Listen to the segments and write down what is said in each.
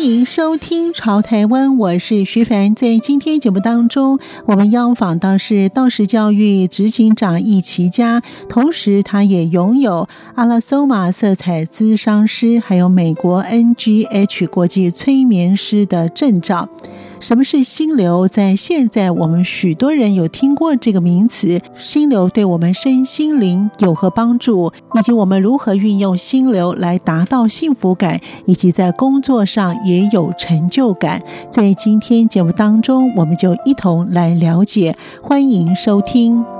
欢迎收听《潮台湾》，我是徐凡。在今天节目当中，我们邀访到是道士教育执行长易其家，同时他也拥有阿拉索玛色彩咨商师，还有美国 NGH 国际催眠师的证照。什么是心流？在现在，我们许多人有听过这个名词。心流对我们身心灵有何帮助？以及我们如何运用心流来达到幸福感，以及在工作上也有成就感？在今天节目当中，我们就一同来了解。欢迎收听。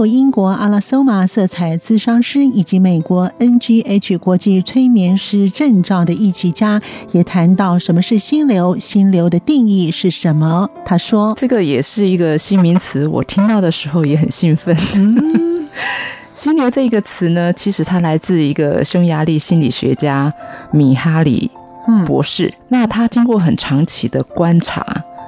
有英国阿拉索玛色彩咨商师以及美国 NGH 国际催眠师证照的易启嘉，也谈到什么是心流，心流的定义是什么？他说：“这个也是一个新名词，我听到的时候也很兴奋。嗯、心流这个词呢，其实它来自一个匈牙利心理学家米哈里博士。嗯、那他经过很长期的观察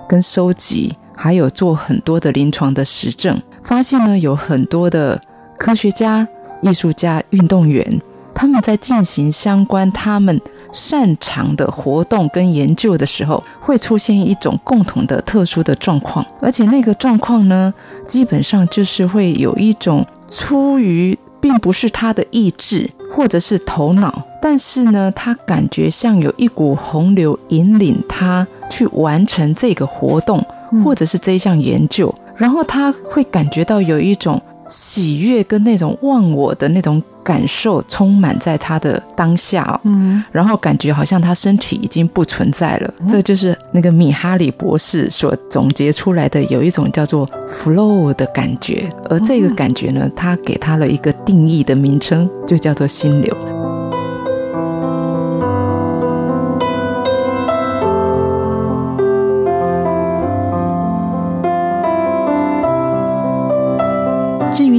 跟收集，还有做很多的临床的实证。”发现呢，有很多的科学家、艺术家、运动员，他们在进行相关他们擅长的活动跟研究的时候，会出现一种共同的特殊的状况，而且那个状况呢，基本上就是会有一种出于并不是他的意志或者是头脑，但是呢，他感觉像有一股洪流引领他去完成这个活动，或者是这项研究。然后他会感觉到有一种喜悦跟那种忘我的那种感受充满在他的当下哦，嗯，然后感觉好像他身体已经不存在了，这就是那个米哈里博士所总结出来的，有一种叫做 flow 的感觉，而这个感觉呢，他给他了一个定义的名称，就叫做心流。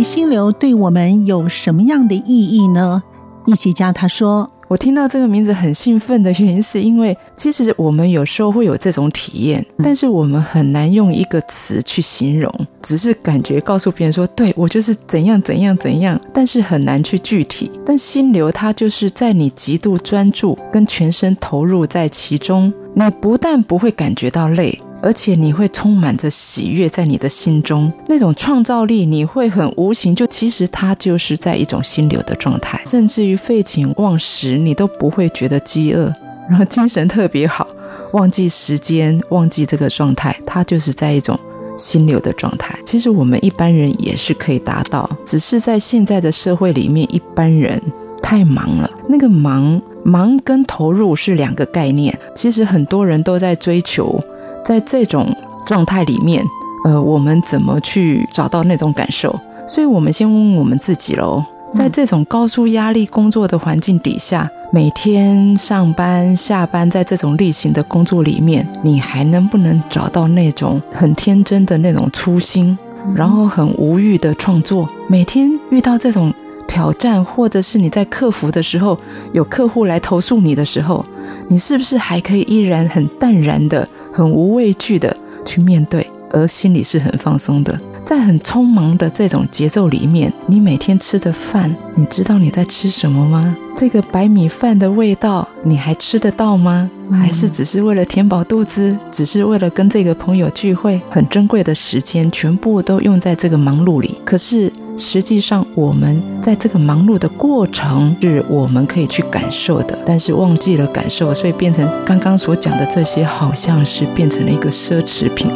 心流对我们有什么样的意义呢？易启嘉他说：“我听到这个名字很兴奋的原因，是因为其实我们有时候会有这种体验，但是我们很难用一个词去形容，只是感觉告诉别人说，对，我就是怎样怎样怎样，但是很难去具体。但心流它就是在你极度专注跟全身投入在其中，你不但不会感觉到累。”而且你会充满着喜悦在你的心中，那种创造力，你会很无形就其实它就是在一种心流的状态，甚至于废寝忘食，你都不会觉得饥饿，然后精神特别好，忘记时间，忘记这个状态，它就是在一种心流的状态。其实我们一般人也是可以达到，只是在现在的社会里面，一般人太忙了，那个忙忙跟投入是两个概念。其实很多人都在追求。在这种状态里面，呃，我们怎么去找到那种感受？所以，我们先问问我们自己喽。在这种高速压力工作的环境底下，每天上班下班，在这种例行的工作里面，你还能不能找到那种很天真的那种初心，然后很无欲的创作？每天遇到这种挑战，或者是你在客服的时候，有客户来投诉你的时候，你是不是还可以依然很淡然的？很无畏惧的去面对，而心里是很放松的。在很匆忙的这种节奏里面，你每天吃的饭，你知道你在吃什么吗？这个白米饭的味道，你还吃得到吗？还是只是为了填饱肚子，只是为了跟这个朋友聚会？很珍贵的时间，全部都用在这个忙碌里。可是实际上，我们在这个忙碌的过程是我们可以去感受的，但是忘记了感受，所以变成刚刚所讲的这些，好像是变成了一个奢侈品。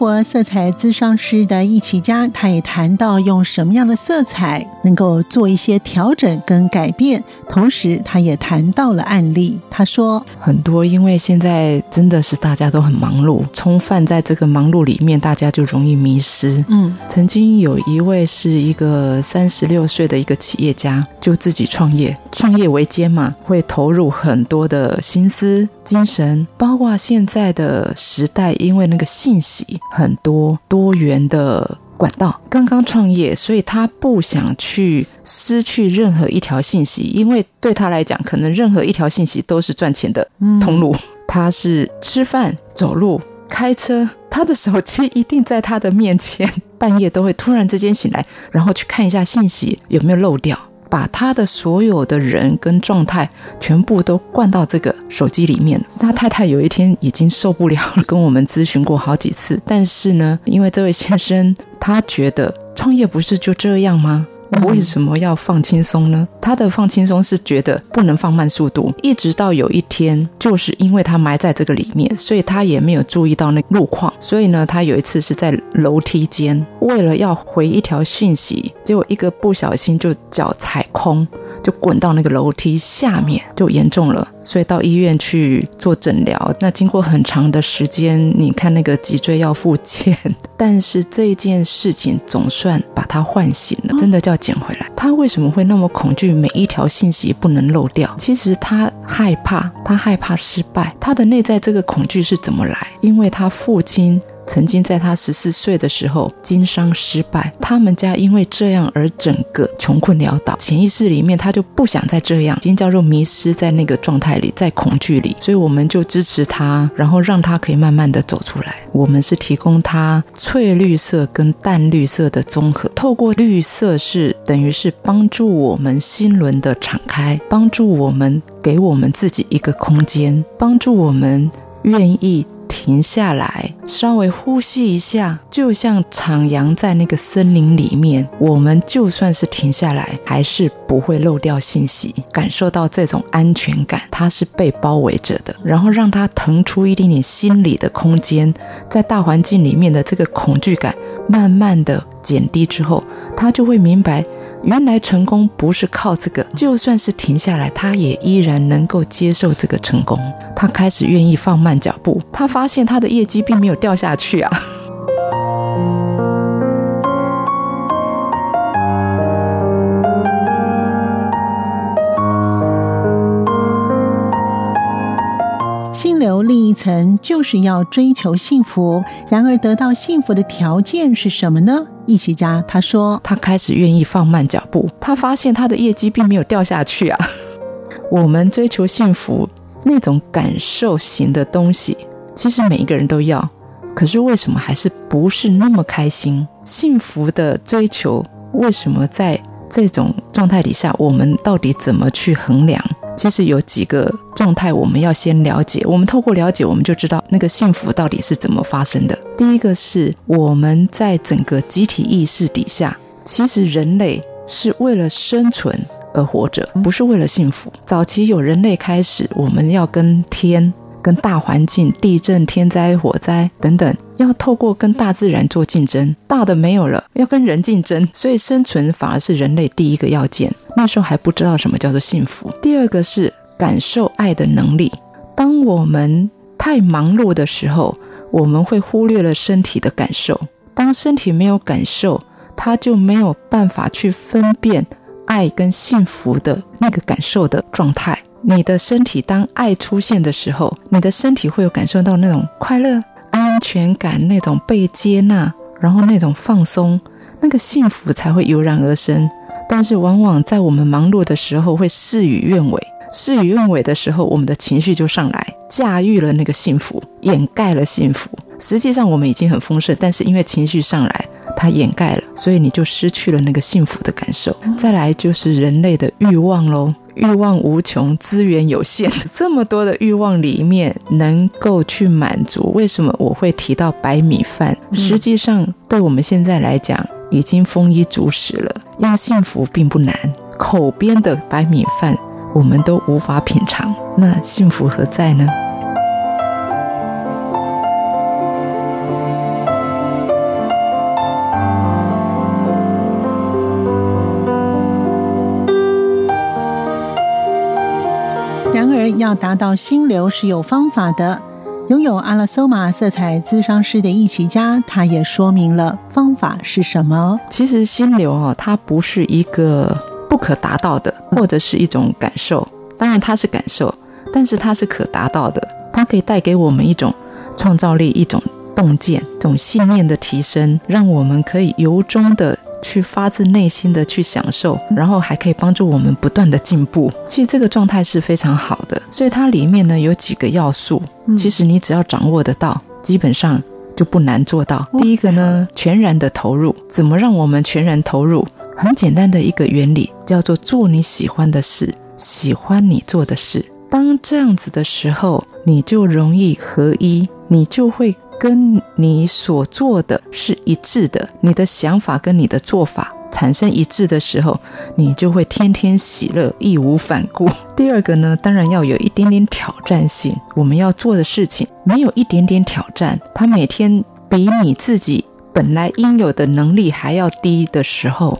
国色彩咨商师的易启嘉，他也谈到用什么样的色彩能够做一些调整跟改变，同时他也谈到了案例。他说，很多因为现在真的是大家都很忙碌，充犯在这个忙碌里面，大家就容易迷失。嗯，曾经有一位是一个三十六岁的一个企业家，就自己创业，创业维艰嘛，会投入很多的心思、精神，包括现在的时代，因为那个信息很多多元的管道，刚刚创业，所以他不想去失去任何一条信息，因为对他来讲，可能任何一条信息都是赚钱的通路。嗯、他是吃饭、走路、开车，他的手机一定在他的面前，半夜都会突然之间醒来，然后去看一下信息有没有漏掉。把他的所有的人跟状态全部都灌到这个手机里面。他太太有一天已经受不了了，跟我们咨询过好几次。但是呢，因为这位先生他觉得创业不是就这样吗？为什么要放轻松呢？他的放轻松是觉得不能放慢速度，一直到有一天，就是因为他埋在这个里面，所以他也没有注意到那路况。所以呢，他有一次是在楼梯间，为了要回一条讯息，结果一个不小心就脚踩空。就滚到那个楼梯下面，就严重了，所以到医院去做诊疗。那经过很长的时间，你看那个脊椎要复健，但是这件事情总算把他唤醒了，真的叫捡回来。他为什么会那么恐惧？每一条信息不能漏掉。其实他害怕，他害怕失败。他的内在这个恐惧是怎么来？因为他父亲。曾经在他十四岁的时候经商失败，他们家因为这样而整个穷困潦倒。潜意识里面他就不想再这样，已经叫做迷失在那个状态里，在恐惧里。所以我们就支持他，然后让他可以慢慢的走出来。我们是提供他翠绿色跟淡绿色的综合，透过绿色是等于是帮助我们心轮的敞开，帮助我们给我们自己一个空间，帮助我们愿意。停下来，稍微呼吸一下，就像徜徉在那个森林里面。我们就算是停下来，还是不会漏掉信息，感受到这种安全感，它是被包围着的。然后让它腾出一点点心理的空间，在大环境里面的这个恐惧感慢慢的减低之后，他就会明白。原来成功不是靠这个，就算是停下来，他也依然能够接受这个成功。他开始愿意放慢脚步，他发现他的业绩并没有掉下去啊。心流另一层就是要追求幸福，然而得到幸福的条件是什么呢？易启嘉他说，他开始愿意放慢脚步，他发现他的业绩并没有掉下去啊。我们追求幸福那种感受型的东西，其实每一个人都要，可是为什么还是不是那么开心？幸福的追求为什么在这种状态底下，我们到底怎么去衡量？其实有几个状态，我们要先了解。我们透过了解，我们就知道那个幸福到底是怎么发生的。第一个是我们在整个集体意识底下，其实人类是为了生存而活着，不是为了幸福。早期有人类开始，我们要跟天。跟大环境、地震、天灾、火灾等等，要透过跟大自然做竞争，大的没有了，要跟人竞争，所以生存反而是人类第一个要件。那时候还不知道什么叫做幸福。第二个是感受爱的能力。当我们太忙碌的时候，我们会忽略了身体的感受。当身体没有感受，它就没有办法去分辨爱跟幸福的那个感受的状态。你的身体当爱出现的时候，你的身体会有感受到那种快乐、安全感，那种被接纳，然后那种放松，那个幸福才会油然而生。但是往往在我们忙碌的时候会事与愿违，事与愿违的时候，我们的情绪就上来，驾驭了那个幸福，掩盖了幸福。实际上我们已经很丰盛，但是因为情绪上来，它掩盖了，所以你就失去了那个幸福的感受。再来就是人类的欲望喽。欲望无穷，资源有限，这么多的欲望里面，能够去满足？为什么我会提到白米饭？实际上，对我们现在来讲，已经丰衣足食了。要幸福并不难，口边的白米饭，我们都无法品尝，那幸福何在呢？要达到心流是有方法的。拥有阿拉索玛色彩咨商师的艺琪家，他也说明了方法是什么。其实心流哦，它不是一个不可达到的，或者是一种感受。当然它是感受，但是它是可达到的。它可以带给我们一种创造力，一种洞见，一种信念的提升，让我们可以由衷的。去发自内心的去享受，然后还可以帮助我们不断的进步。其实这个状态是非常好的，所以它里面呢有几个要素，其实你只要掌握得到，基本上就不难做到。第一个呢，全然的投入。怎么让我们全然投入？很简单的一个原理，叫做做你喜欢的事，喜欢你做的事。当这样子的时候，你就容易合一，你就会。跟你所做的是一致的，你的想法跟你的做法产生一致的时候，你就会天天喜乐，义无反顾。第二个呢，当然要有一点点挑战性。我们要做的事情没有一点点挑战，它每天比你自己本来应有的能力还要低的时候，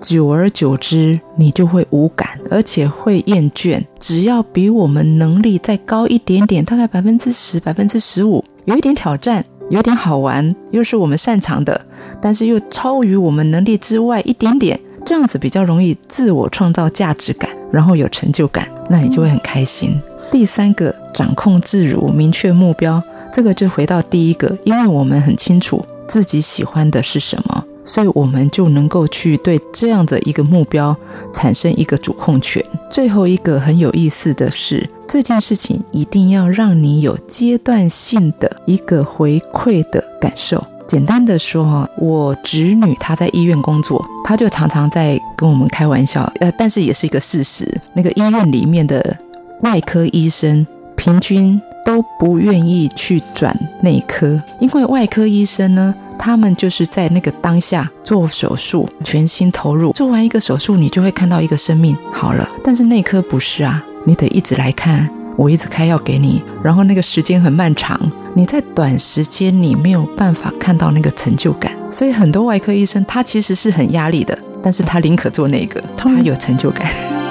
久而久之，你就会无感，而且会厌倦。只要比我们能力再高一点点，大概百分之十、百分之十五。有一点挑战，有点好玩，又是我们擅长的，但是又超于我们能力之外一点点，这样子比较容易自我创造价值感，然后有成就感，那你就会很开心。第三个，掌控自如，明确目标，这个就回到第一个，因为我们很清楚自己喜欢的是什么。所以我们就能够去对这样的一个目标产生一个主控权。最后一个很有意思的是，这件事情一定要让你有阶段性的一个回馈的感受。简单的说哈，我侄女她在医院工作，她就常常在跟我们开玩笑，呃，但是也是一个事实。那个医院里面的外科医生平均都不愿意去转内科，因为外科医生呢。他们就是在那个当下做手术，全心投入。做完一个手术，你就会看到一个生命好了。但是内科不是啊，你得一直来看，我一直开药给你，然后那个时间很漫长，你在短时间你没有办法看到那个成就感。所以很多外科医生他其实是很压力的，但是他宁可做那个，他有成就感。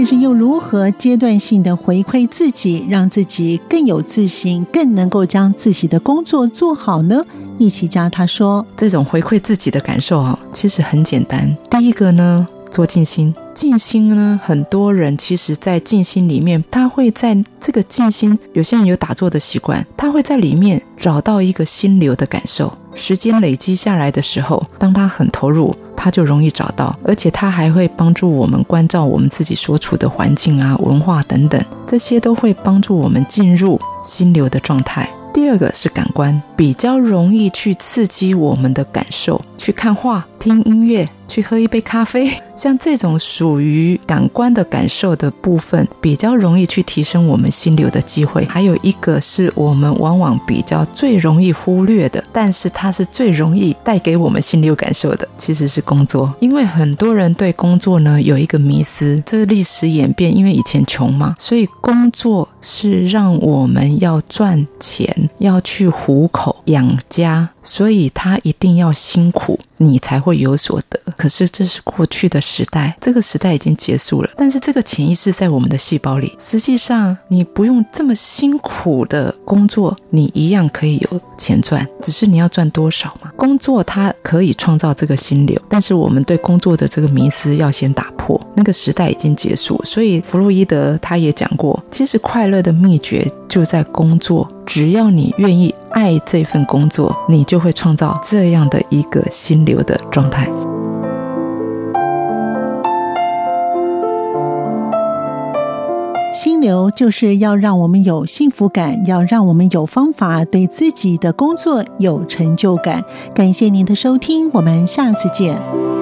但是又如何阶段性的回馈自己，让自己更有自信，更能够将自己的工作做好呢？易琪家他说，这种回馈自己的感受啊，其实很简单。第一个呢，做静心。静心呢，很多人其实在静心里面，他会在这个静心，有些人有打坐的习惯，他会在里面找到一个心流的感受。时间累积下来的时候，当他很投入，他就容易找到，而且他还会帮助我们关照我们自己所处的环境啊、文化等等，这些都会帮助我们进入心流的状态。第二个是感官，比较容易去刺激我们的感受，去看画、听音乐。去喝一杯咖啡，像这种属于感官的感受的部分，比较容易去提升我们心流的机会。还有一个是我们往往比较最容易忽略的，但是它是最容易带给我们心流感受的，其实是工作。因为很多人对工作呢有一个迷思，这个历史演变，因为以前穷嘛，所以工作是让我们要赚钱，要去糊口养家，所以他一定要辛苦。你才会有所得。可是这是过去的时代，这个时代已经结束了。但是这个潜意识在我们的细胞里。实际上，你不用这么辛苦的工作，你一样可以有钱赚。只是你要赚多少嘛？工作它可以创造这个心流，但是我们对工作的这个迷思要先打破。那个时代已经结束。所以弗洛伊德他也讲过，其实快乐的秘诀就在工作。只要你愿意爱这份工作，你就会创造这样的一个心流的状态。心流就是要让我们有幸福感，要让我们有方法对自己的工作有成就感。感谢您的收听，我们下次见。